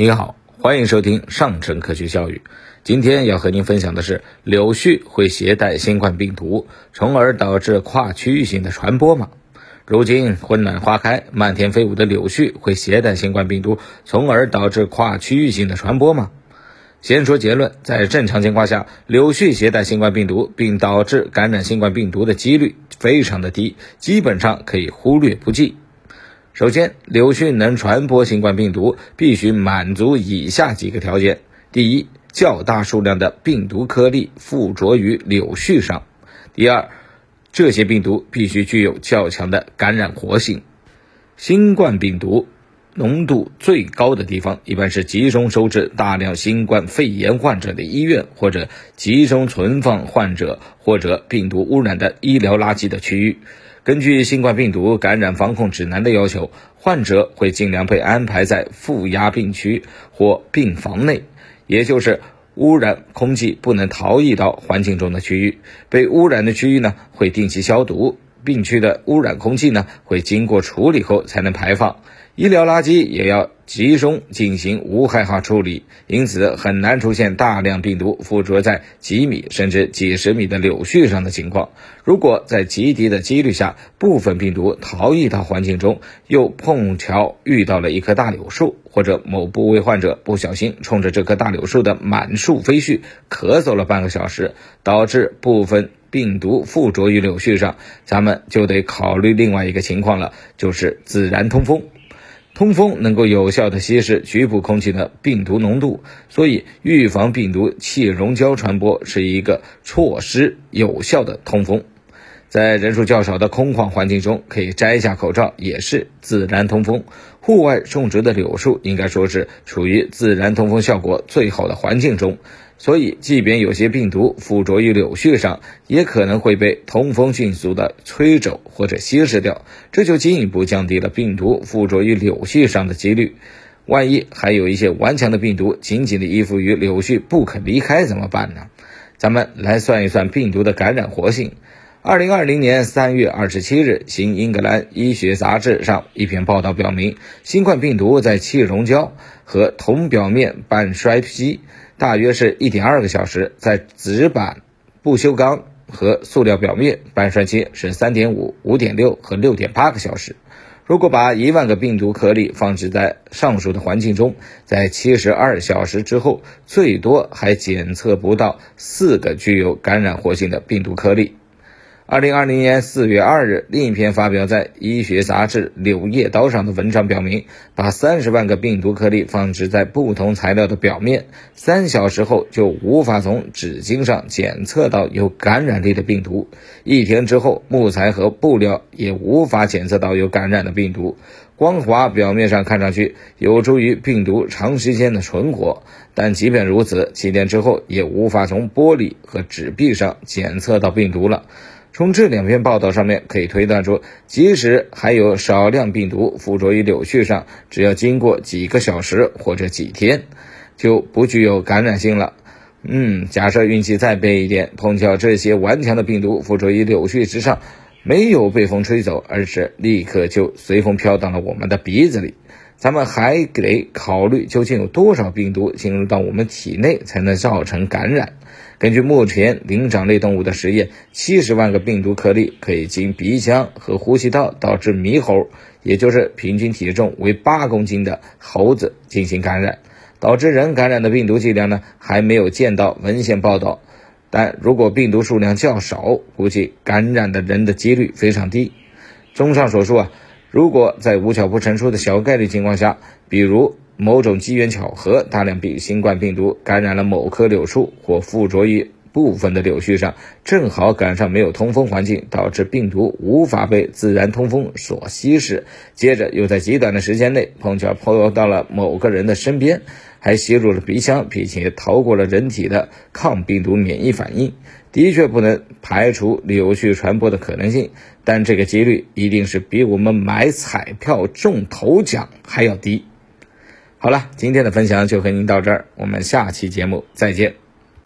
你好，欢迎收听上乘科学教育。今天要和您分享的是，柳絮会携带新冠病毒，从而导致跨区域性的传播吗？如今春暖花开，漫天飞舞的柳絮会携带新冠病毒，从而导致跨区域性的传播吗？先说结论，在正常情况下，柳絮携带新冠病毒并导致感染新冠病毒的几率非常的低，基本上可以忽略不计。首先，柳絮能传播新冠病毒，必须满足以下几个条件：第一，较大数量的病毒颗粒附着于柳絮上；第二，这些病毒必须具有较强的感染活性。新冠病毒浓度最高的地方，一般是集中收治大量新冠肺炎患者的医院，或者集中存放患者或者病毒污染的医疗垃圾的区域。根据新冠病毒感染防控指南的要求，患者会尽量被安排在负压病区或病房内，也就是污染空气不能逃逸到环境中的区域。被污染的区域呢，会定期消毒，病区的污染空气呢，会经过处理后才能排放。医疗垃圾也要集中进行无害化处理，因此很难出现大量病毒附着在几米甚至几十米的柳絮上的情况。如果在极低的几率下，部分病毒逃逸到环境中，又碰巧遇到了一棵大柳树，或者某部位患者不小心冲着这棵大柳树的满树飞絮咳嗽了半个小时，导致部分病毒附着于柳絮上，咱们就得考虑另外一个情况了，就是自然通风。通风能够有效的稀释局部空气的病毒浓度，所以预防病毒气溶胶传播是一个措施有效的通风。在人数较少的空旷环境中，可以摘下口罩，也是自然通风。户外种植的柳树应该说是处于自然通风效果最好的环境中。所以，即便有些病毒附着于柳絮上，也可能会被通风迅速的吹走或者稀释掉，这就进一步降低了病毒附着于柳絮上的几率。万一还有一些顽强的病毒紧紧地依附于柳絮不肯离开怎么办呢？咱们来算一算病毒的感染活性。二零二零年三月二十七日，《新英格兰医学杂志》上一篇报道表明，新冠病毒在气溶胶和铜表面半衰期。大约是一点二个小时，在纸板、不锈钢和塑料表面半衰期是三点五、五点六和六点八个小时。如果把一万个病毒颗粒放置在上述的环境中，在七十二小时之后，最多还检测不到四个具有感染活性的病毒颗粒。二零二零年四月二日，另一篇发表在医学杂志《柳叶刀》上的文章表明，把三十万个病毒颗粒放置在不同材料的表面，三小时后就无法从纸巾上检测到有感染力的病毒；一天之后，木材和布料也无法检测到有感染的病毒。光滑表面上看上去有助于病毒长时间的存活，但即便如此，几天之后也无法从玻璃和纸壁上检测到病毒了。从这两篇报道上面可以推断出，即使还有少量病毒附着于柳絮上，只要经过几个小时或者几天，就不具有感染性了。嗯，假设运气再背一点，碰巧这些顽强的病毒附着于柳絮之上，没有被风吹走，而是立刻就随风飘到了我们的鼻子里。咱们还得考虑，究竟有多少病毒进入到我们体内才能造成感染？根据目前灵长类动物的实验，七十万个病毒颗粒可以经鼻腔和呼吸道导致猕猴，也就是平均体重为八公斤的猴子进行感染。导致人感染的病毒剂量呢，还没有见到文献报道。但如果病毒数量较少，估计感染的人的几率非常低。综上所述啊。如果在无巧不成书的小概率情况下，比如某种机缘巧合，大量病新冠病毒感染了某棵柳树或附着于部分的柳絮上，正好赶上没有通风环境，导致病毒无法被自然通风所稀释，接着又在极短的时间内碰巧飘到了某个人的身边。还吸入了鼻腔，并且逃过了人体的抗病毒免疫反应，的确不能排除柳絮传播的可能性，但这个几率一定是比我们买彩票中头奖还要低。好了，今天的分享就和您到这儿，我们下期节目再见。